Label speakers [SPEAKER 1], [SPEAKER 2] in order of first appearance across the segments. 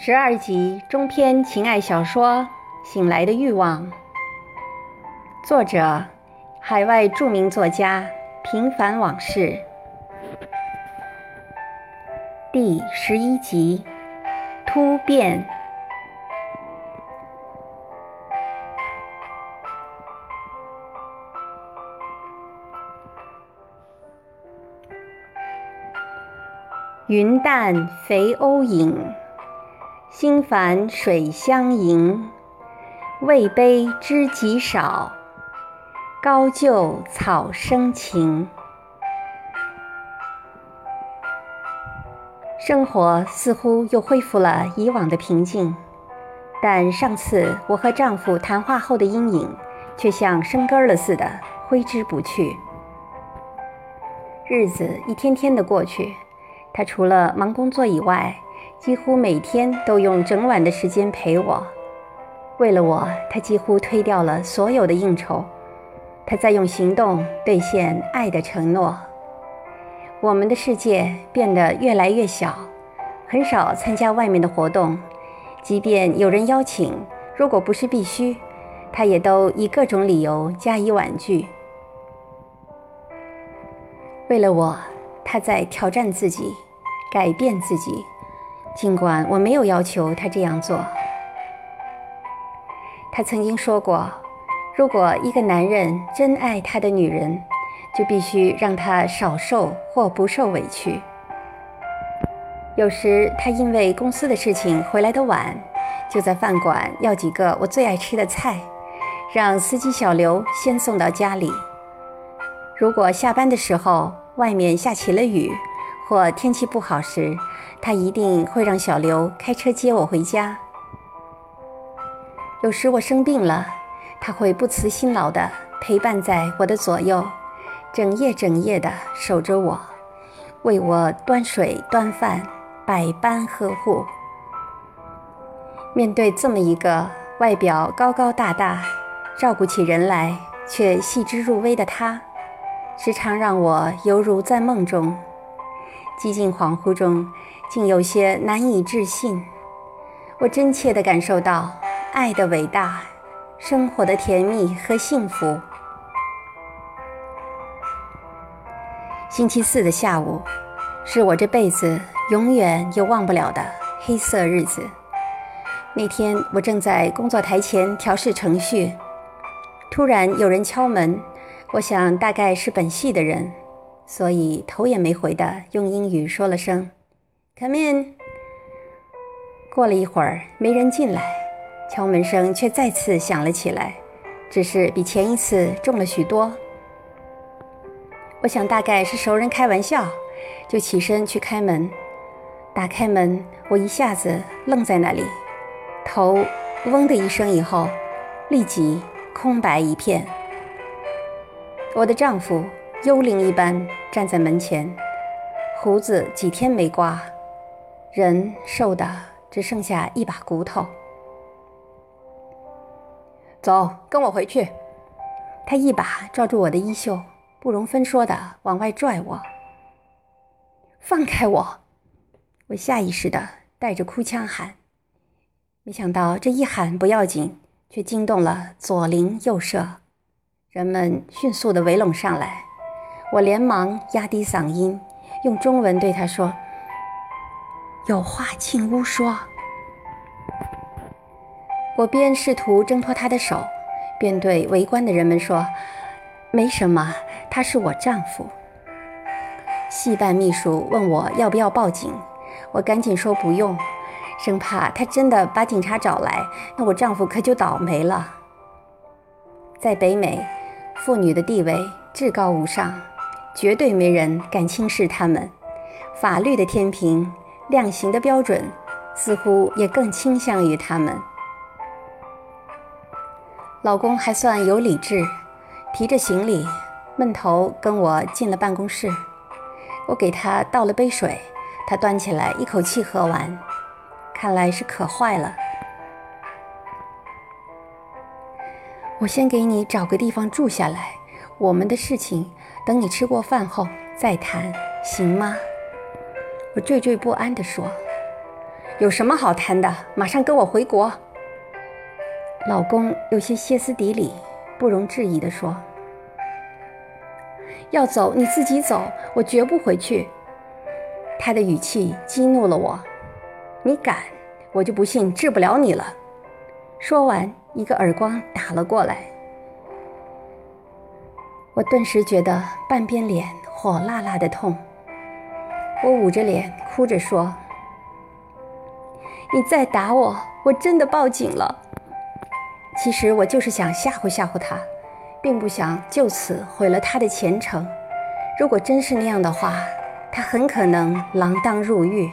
[SPEAKER 1] 十二集中篇情爱小说《醒来的欲望》，作者：海外著名作家平凡往事，第十一集突变。云淡肥鸥影。心烦水相迎，味悲知己少，高就草生情。生活似乎又恢复了以往的平静，但上次我和丈夫谈话后的阴影，却像生根了似的挥之不去。日子一天天的过去，他除了忙工作以外，几乎每天都用整晚的时间陪我，为了我，他几乎推掉了所有的应酬。他在用行动兑现爱的承诺。我们的世界变得越来越小，很少参加外面的活动，即便有人邀请，如果不是必须，他也都以各种理由加以婉拒。为了我，他在挑战自己，改变自己。尽管我没有要求他这样做，他曾经说过：“如果一个男人真爱他的女人，就必须让她少受或不受委屈。”有时他因为公司的事情回来的晚，就在饭馆要几个我最爱吃的菜，让司机小刘先送到家里。如果下班的时候外面下起了雨，或天气不好时，他一定会让小刘开车接我回家。有时我生病了，他会不辞辛劳地陪伴在我的左右，整夜整夜地守着我，为我端水端饭，百般呵护。面对这么一个外表高高大大、照顾起人来却细致入微的他，时常让我犹如在梦中。寂静恍惚中，竟有些难以置信。我真切地感受到爱的伟大，生活的甜蜜和幸福。星期四的下午，是我这辈子永远也忘不了的黑色日子。那天，我正在工作台前调试程序，突然有人敲门，我想大概是本系的人。所以头也没回的用英语说了声 “Come in”。过了一会儿，没人进来，敲门声却再次响了起来，只是比前一次重了许多。我想大概是熟人开玩笑，就起身去开门。打开门，我一下子愣在那里，头嗡的一声以后，立即空白一片。我的丈夫。幽灵一般站在门前，胡子几天没刮，人瘦的只剩下一把骨头。走，跟我回去。他一把抓住我的衣袖，不容分说的往外拽我。放开我！我下意识的带着哭腔喊，没想到这一喊不要紧，却惊动了左邻右舍，人们迅速的围拢上来。我连忙压低嗓音，用中文对他说：“有话进屋说。”我边试图挣脱他的手，边对围观的人们说：“没什么，他是我丈夫。”戏办秘书问我要不要报警，我赶紧说不用，生怕他真的把警察找来，那我丈夫可就倒霉了。在北美，妇女的地位至高无上。绝对没人敢轻视他们，法律的天平、量刑的标准，似乎也更倾向于他们。老公还算有理智，提着行李，闷头跟我进了办公室。我给他倒了杯水，他端起来一口气喝完，看来是渴坏了。我先给你找个地方住下来，我们的事情。等你吃过饭后再谈，行吗？我惴惴不安地说：“有什么好谈的？马上跟我回国。老公有些歇斯底里，不容置疑地说：“要走你自己走，我绝不回去。”他的语气激怒了我。你敢，我就不信治不了你了。说完，一个耳光打了过来。我顿时觉得半边脸火辣辣的痛。我捂着脸哭着说：“你再打我，我真的报警了。”其实我就是想吓唬吓唬他，并不想就此毁了他的前程。如果真是那样的话，他很可能锒铛入狱。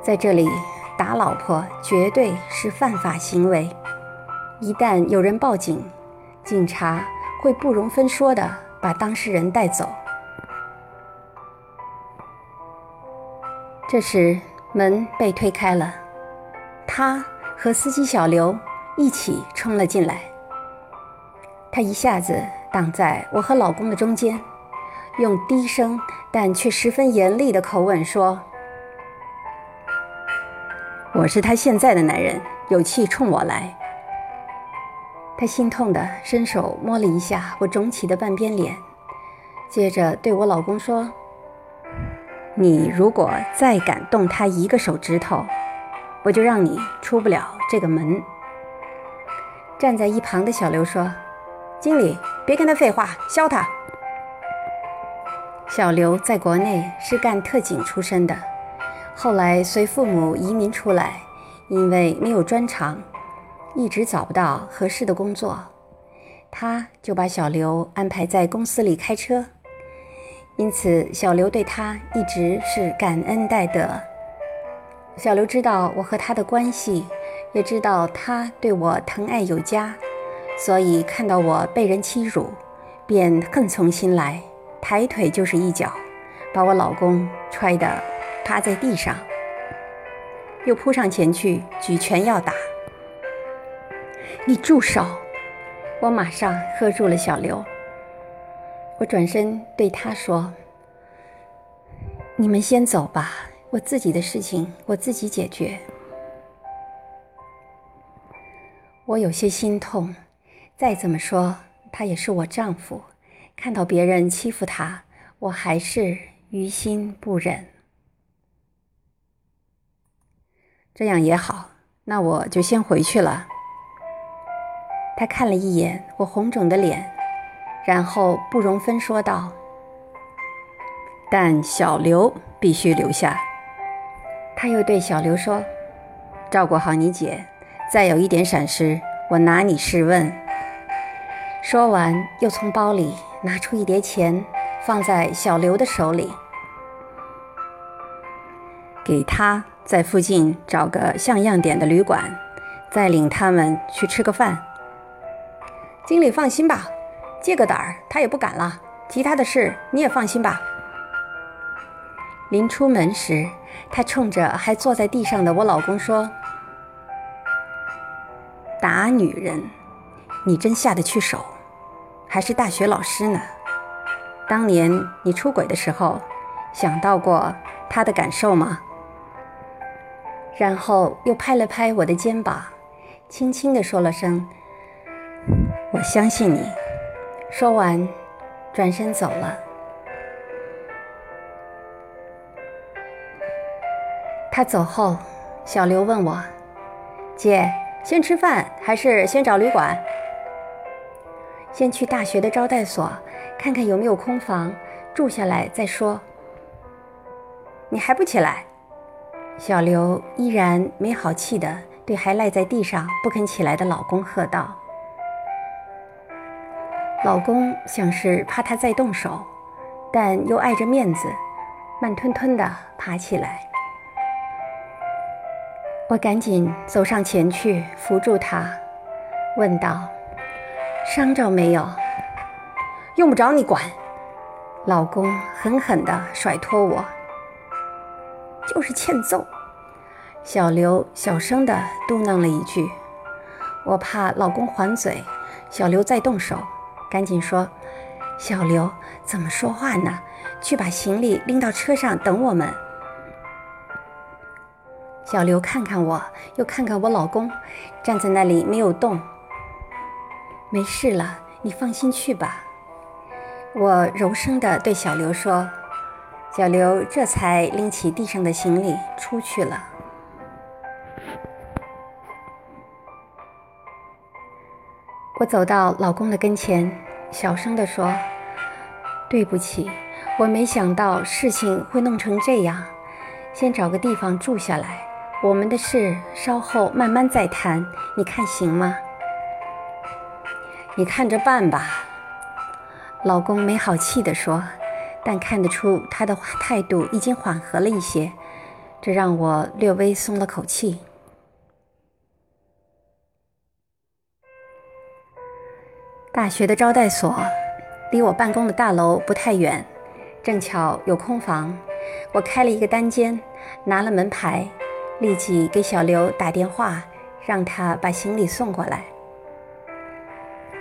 [SPEAKER 1] 在这里打老婆绝对是犯法行为，一旦有人报警，警察会不容分说的把当事人带走。这时门被推开了，他和司机小刘。一起冲了进来，他一下子挡在我和老公的中间，用低声但却十分严厉的口吻说：“我是他现在的男人，有气冲我来。”他心痛的伸手摸了一下我肿起的半边脸，接着对我老公说：“你如果再敢动他一个手指头，我就让你出不了这个门。”站在一旁的小刘说：“经理，别跟他废话，削他。”小刘在国内是干特警出身的，后来随父母移民出来，因为没有专长，一直找不到合适的工作，他就把小刘安排在公司里开车，因此小刘对他一直是感恩戴德。小刘知道我和他的关系。也知道他对我疼爱有加，所以看到我被人欺辱，便恨从心来，抬腿就是一脚，把我老公踹得趴在地上，又扑上前去举拳要打。你住手！我马上喝住了小刘。我转身对他说：“你们先走吧，我自己的事情我自己解决。”我有些心痛，再怎么说，他也是我丈夫。看到别人欺负他，我还是于心不忍。这样也好，那我就先回去了。他看了一眼我红肿的脸，然后不容分说道：“但小刘必须留下。”他又对小刘说：“照顾好你姐。”再有一点闪失，我拿你试问。说完，又从包里拿出一叠钱，放在小刘的手里，给他在附近找个像样点的旅馆，再领他们去吃个饭。经理放心吧，借个胆儿他也不敢了。其他的事你也放心吧。临出门时，他冲着还坐在地上的我老公说。打女人，你真下得去手？还是大学老师呢？当年你出轨的时候，想到过他的感受吗？然后又拍了拍我的肩膀，轻轻地说了声：“我相信你。”说完，转身走了。他走后，小刘问我：“姐。”先吃饭还是先找旅馆？先去大学的招待所看看有没有空房住下来再说。你还不起来？小刘依然没好气的对还赖在地上不肯起来的老公喝道。老公像是怕他再动手，但又碍着面子，慢吞吞地爬起来。我赶紧走上前去扶住他，问道：“伤着没有？用不着你管。”老公狠狠地甩脱我，就是欠揍。小刘小声地嘟囔了一句：“我怕老公还嘴，小刘再动手，赶紧说：小刘怎么说话呢？去把行李拎到车上等我们。”小刘看看我，又看看我老公，站在那里没有动。没事了，你放心去吧。我柔声地对小刘说。小刘这才拎起地上的行李出去了。我走到老公的跟前，小声地说：“对不起，我没想到事情会弄成这样。先找个地方住下来，我们的事稍后慢慢再谈，你看行吗？”“你看着办吧。”老公没好气地说。但看得出他的态度已经缓和了一些，这让我略微松了口气。大学的招待所离我办公的大楼不太远，正巧有空房，我开了一个单间，拿了门牌，立即给小刘打电话，让他把行李送过来。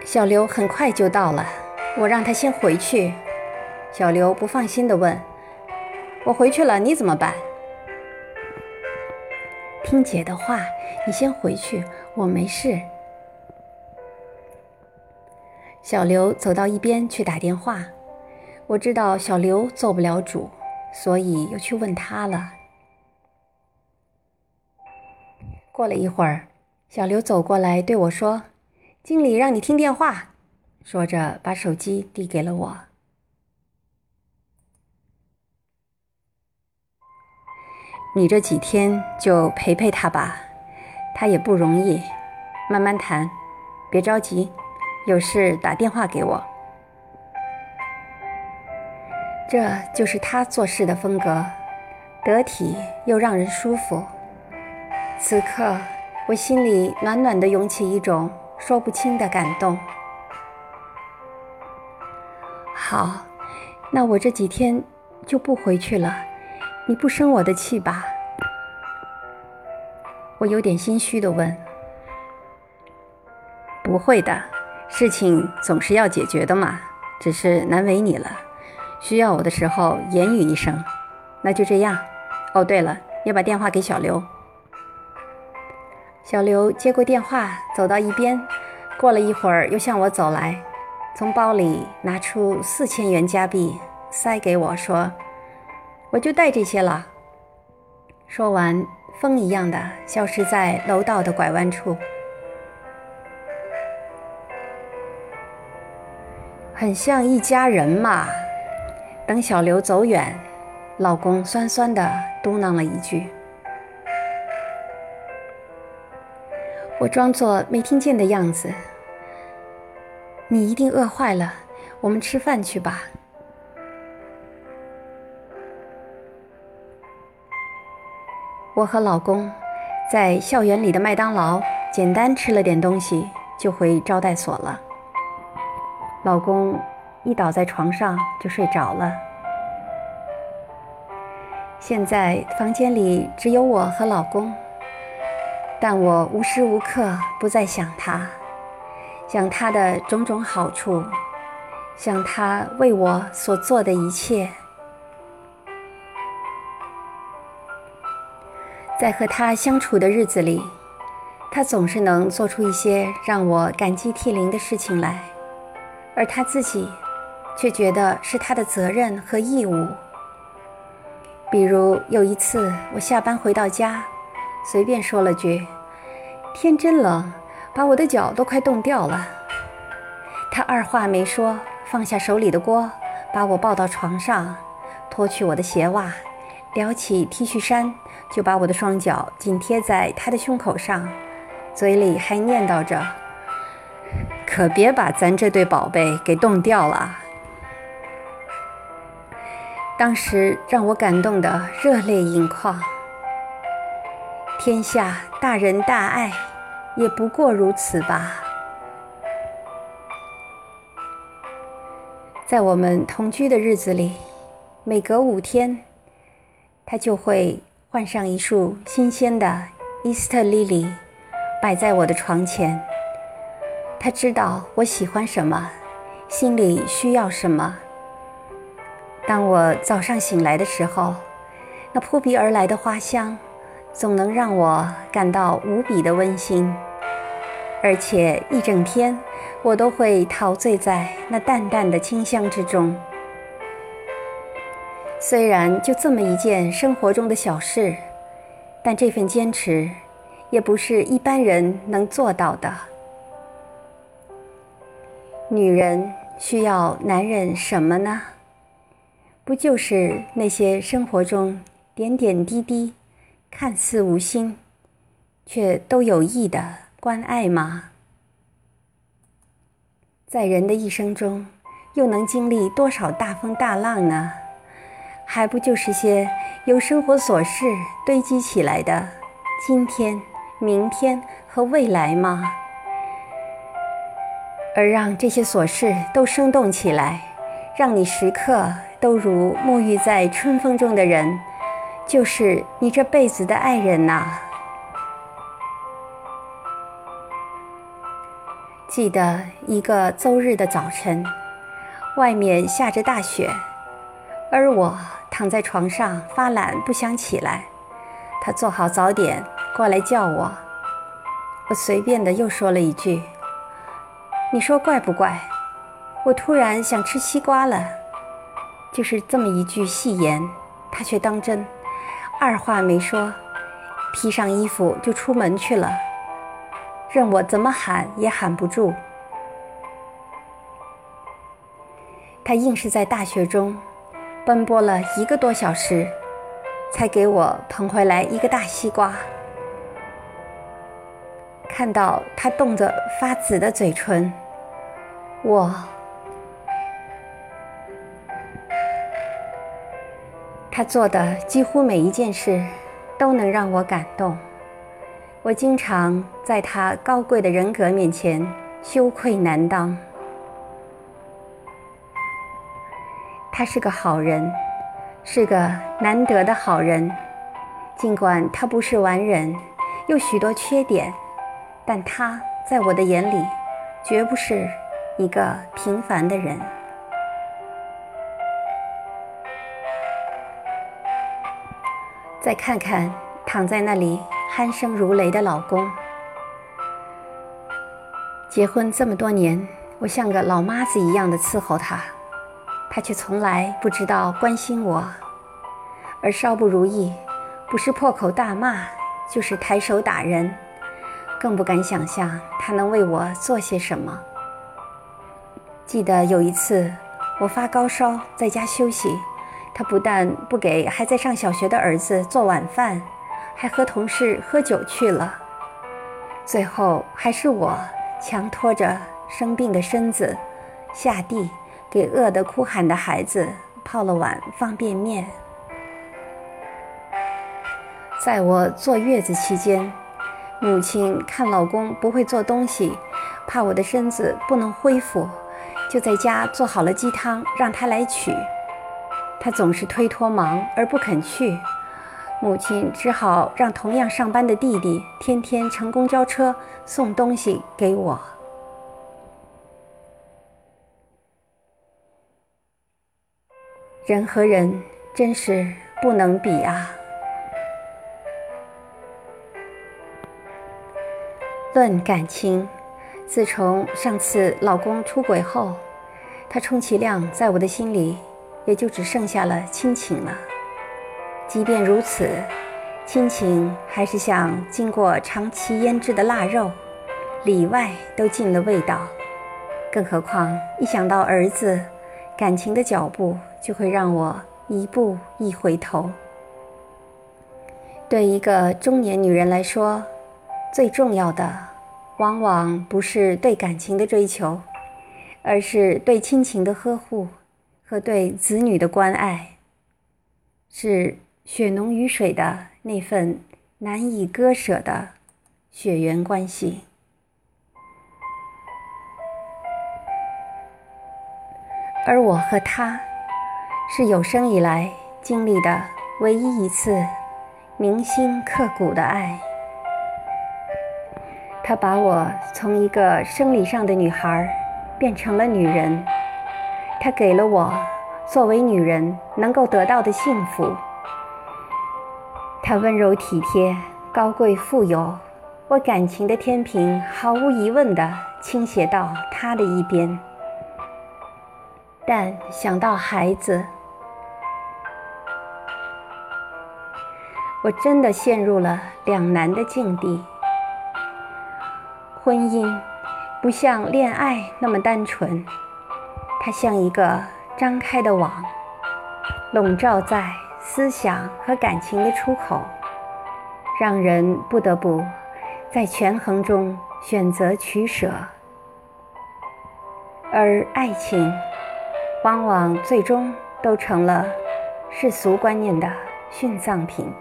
[SPEAKER 1] 小刘很快就到了，我让他先回去。小刘不放心地问：“我回去了，你怎么办？”听姐的话，你先回去，我没事。小刘走到一边去打电话，我知道小刘做不了主，所以又去问他了。过了一会儿，小刘走过来对我说：“经理让你听电话。”说着把手机递给了我。你这几天就陪陪他吧，他也不容易，慢慢谈，别着急，有事打电话给我。这就是他做事的风格，得体又让人舒服。此刻我心里暖暖的涌起一种说不清的感动。好，那我这几天就不回去了。你不生我的气吧？我有点心虚的问。不会的，事情总是要解决的嘛，只是难为你了。需要我的时候言语一声，那就这样。哦，对了，要把电话给小刘。小刘接过电话，走到一边，过了一会儿又向我走来，从包里拿出四千元加币，塞给我说。我就带这些了。说完，风一样的消失在楼道的拐弯处。很像一家人嘛。等小刘走远，老公酸酸的嘟囔了一句。我装作没听见的样子。你一定饿坏了，我们吃饭去吧。我和老公在校园里的麦当劳简单吃了点东西，就回招待所了。老公一倒在床上就睡着了。现在房间里只有我和老公，但我无时无刻不在想他，想他的种种好处，想他为我所做的一切。在和他相处的日子里，他总是能做出一些让我感激涕零的事情来，而他自己却觉得是他的责任和义务。比如有一次，我下班回到家，随便说了句：“天真冷，把我的脚都快冻掉了。”他二话没说，放下手里的锅，把我抱到床上，脱去我的鞋袜，撩起 T 恤衫。就把我的双脚紧贴在他的胸口上，嘴里还念叨着：“可别把咱这对宝贝给冻掉了。”当时让我感动的热泪盈眶。天下大仁大爱，也不过如此吧。在我们同居的日子里，每隔五天，他就会。换上一束新鲜的伊斯特莉莉，摆在我的床前。他知道我喜欢什么，心里需要什么。当我早上醒来的时候，那扑鼻而来的花香，总能让我感到无比的温馨，而且一整天我都会陶醉在那淡淡的清香之中。虽然就这么一件生活中的小事，但这份坚持也不是一般人能做到的。女人需要男人什么呢？不就是那些生活中点点滴滴、看似无心，却都有意的关爱吗？在人的一生中，又能经历多少大风大浪呢？还不就是些由生活琐事堆积起来的今天、明天和未来吗？而让这些琐事都生动起来，让你时刻。都如沐浴在春风中的人，就是你这辈子的爱人呐。记得一个周日的早晨，外面下着大雪，而我躺在床上发懒，不想起来。他做好早点过来叫我，我随便的又说了一句：“你说怪不怪？我突然想吃西瓜了。”就是这么一句戏言，他却当真，二话没说，披上衣服就出门去了，任我怎么喊也喊不住。他硬是在大雪中奔波了一个多小时，才给我捧回来一个大西瓜。看到他冻得发紫的嘴唇，我。他做的几乎每一件事，都能让我感动。我经常在他高贵的人格面前羞愧难当。他是个好人，是个难得的好人。尽管他不是完人，有许多缺点，但他在我的眼里，绝不是一个平凡的人。再看看躺在那里鼾声如雷的老公，结婚这么多年，我像个老妈子一样的伺候他，他却从来不知道关心我，而稍不如意，不是破口大骂，就是抬手打人，更不敢想象他能为我做些什么。记得有一次，我发高烧在家休息。他不但不给还在上小学的儿子做晚饭，还和同事喝酒去了。最后还是我强拖着生病的身子下地，给饿得哭喊的孩子泡了碗方便面。在我坐月子期间，母亲看老公不会做东西，怕我的身子不能恢复，就在家做好了鸡汤让他来取。他总是推脱忙而不肯去，母亲只好让同样上班的弟弟天天乘公交车送东西给我。人和人真是不能比啊！论感情，自从上次老公出轨后，他充其量在我的心里。也就只剩下了亲情了。即便如此，亲情还是像经过长期腌制的腊肉，里外都进了味道。更何况一想到儿子，感情的脚步就会让我一步一回头。对一个中年女人来说，最重要的往往不是对感情的追求，而是对亲情的呵护。和对子女的关爱，是血浓于水的那份难以割舍的血缘关系。而我和他，是有生以来经历的唯一一次铭心刻骨的爱。他把我从一个生理上的女孩变成了女人。他给了我作为女人能够得到的幸福，他温柔体贴、高贵富有，我感情的天平毫无疑问地倾斜到他的一边。但想到孩子，我真的陷入了两难的境地。婚姻不像恋爱那么单纯，它像一个张开的网，笼罩在思想和感情的出口，让人不得不在权衡中选择取舍。而爱情，往往最终都成了世俗观念的殉葬品。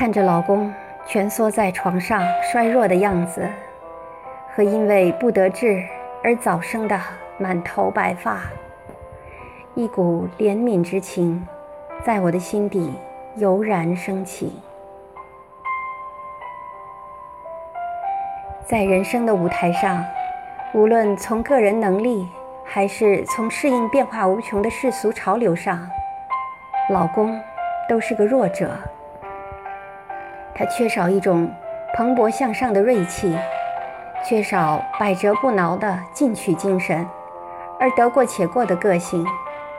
[SPEAKER 1] 看着老公蜷缩在床上衰弱的样子，和因为不得志而早生的满头白发，一股怜悯之情在我的心底油然升起。在人生的舞台上，无论从个人能力，还是从适应变化无穷的世俗潮流上，老公都是个弱者。他缺少一种蓬勃向上的锐气，缺少百折不挠的进取精神，而得过且过的个性，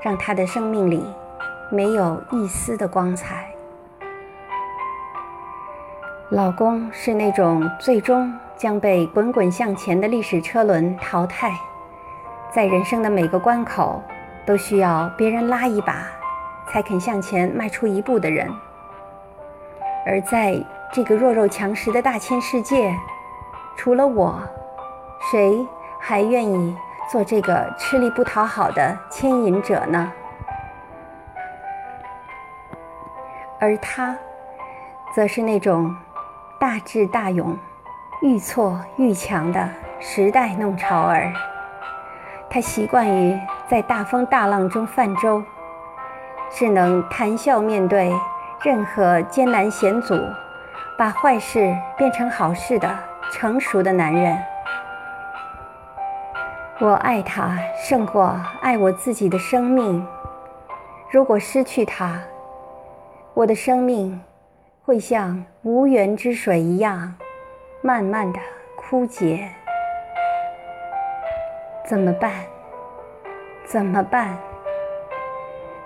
[SPEAKER 1] 让他的生命里没有一丝的光彩。老公是那种最终将被滚滚向前的历史车轮淘汰，在人生的每个关口都需要别人拉一把，才肯向前迈出一步的人。而在这个弱肉强食的大千世界，除了我，谁还愿意做这个吃力不讨好的牵引者呢？而他，则是那种大智大勇、愈挫愈强的时代弄潮儿。他习惯于在大风大浪中泛舟，是能谈笑面对。任何艰难险阻，把坏事变成好事的成熟的男人，我爱他胜过爱我自己的生命。如果失去他，我的生命会像无源之水一样，慢慢的枯竭。怎么办？怎么办？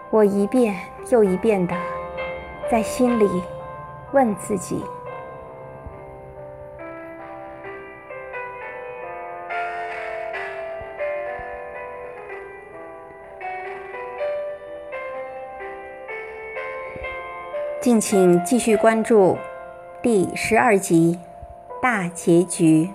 [SPEAKER 1] 我一遍又一遍的。在心里问自己：敬请继续关注第十二集大结局。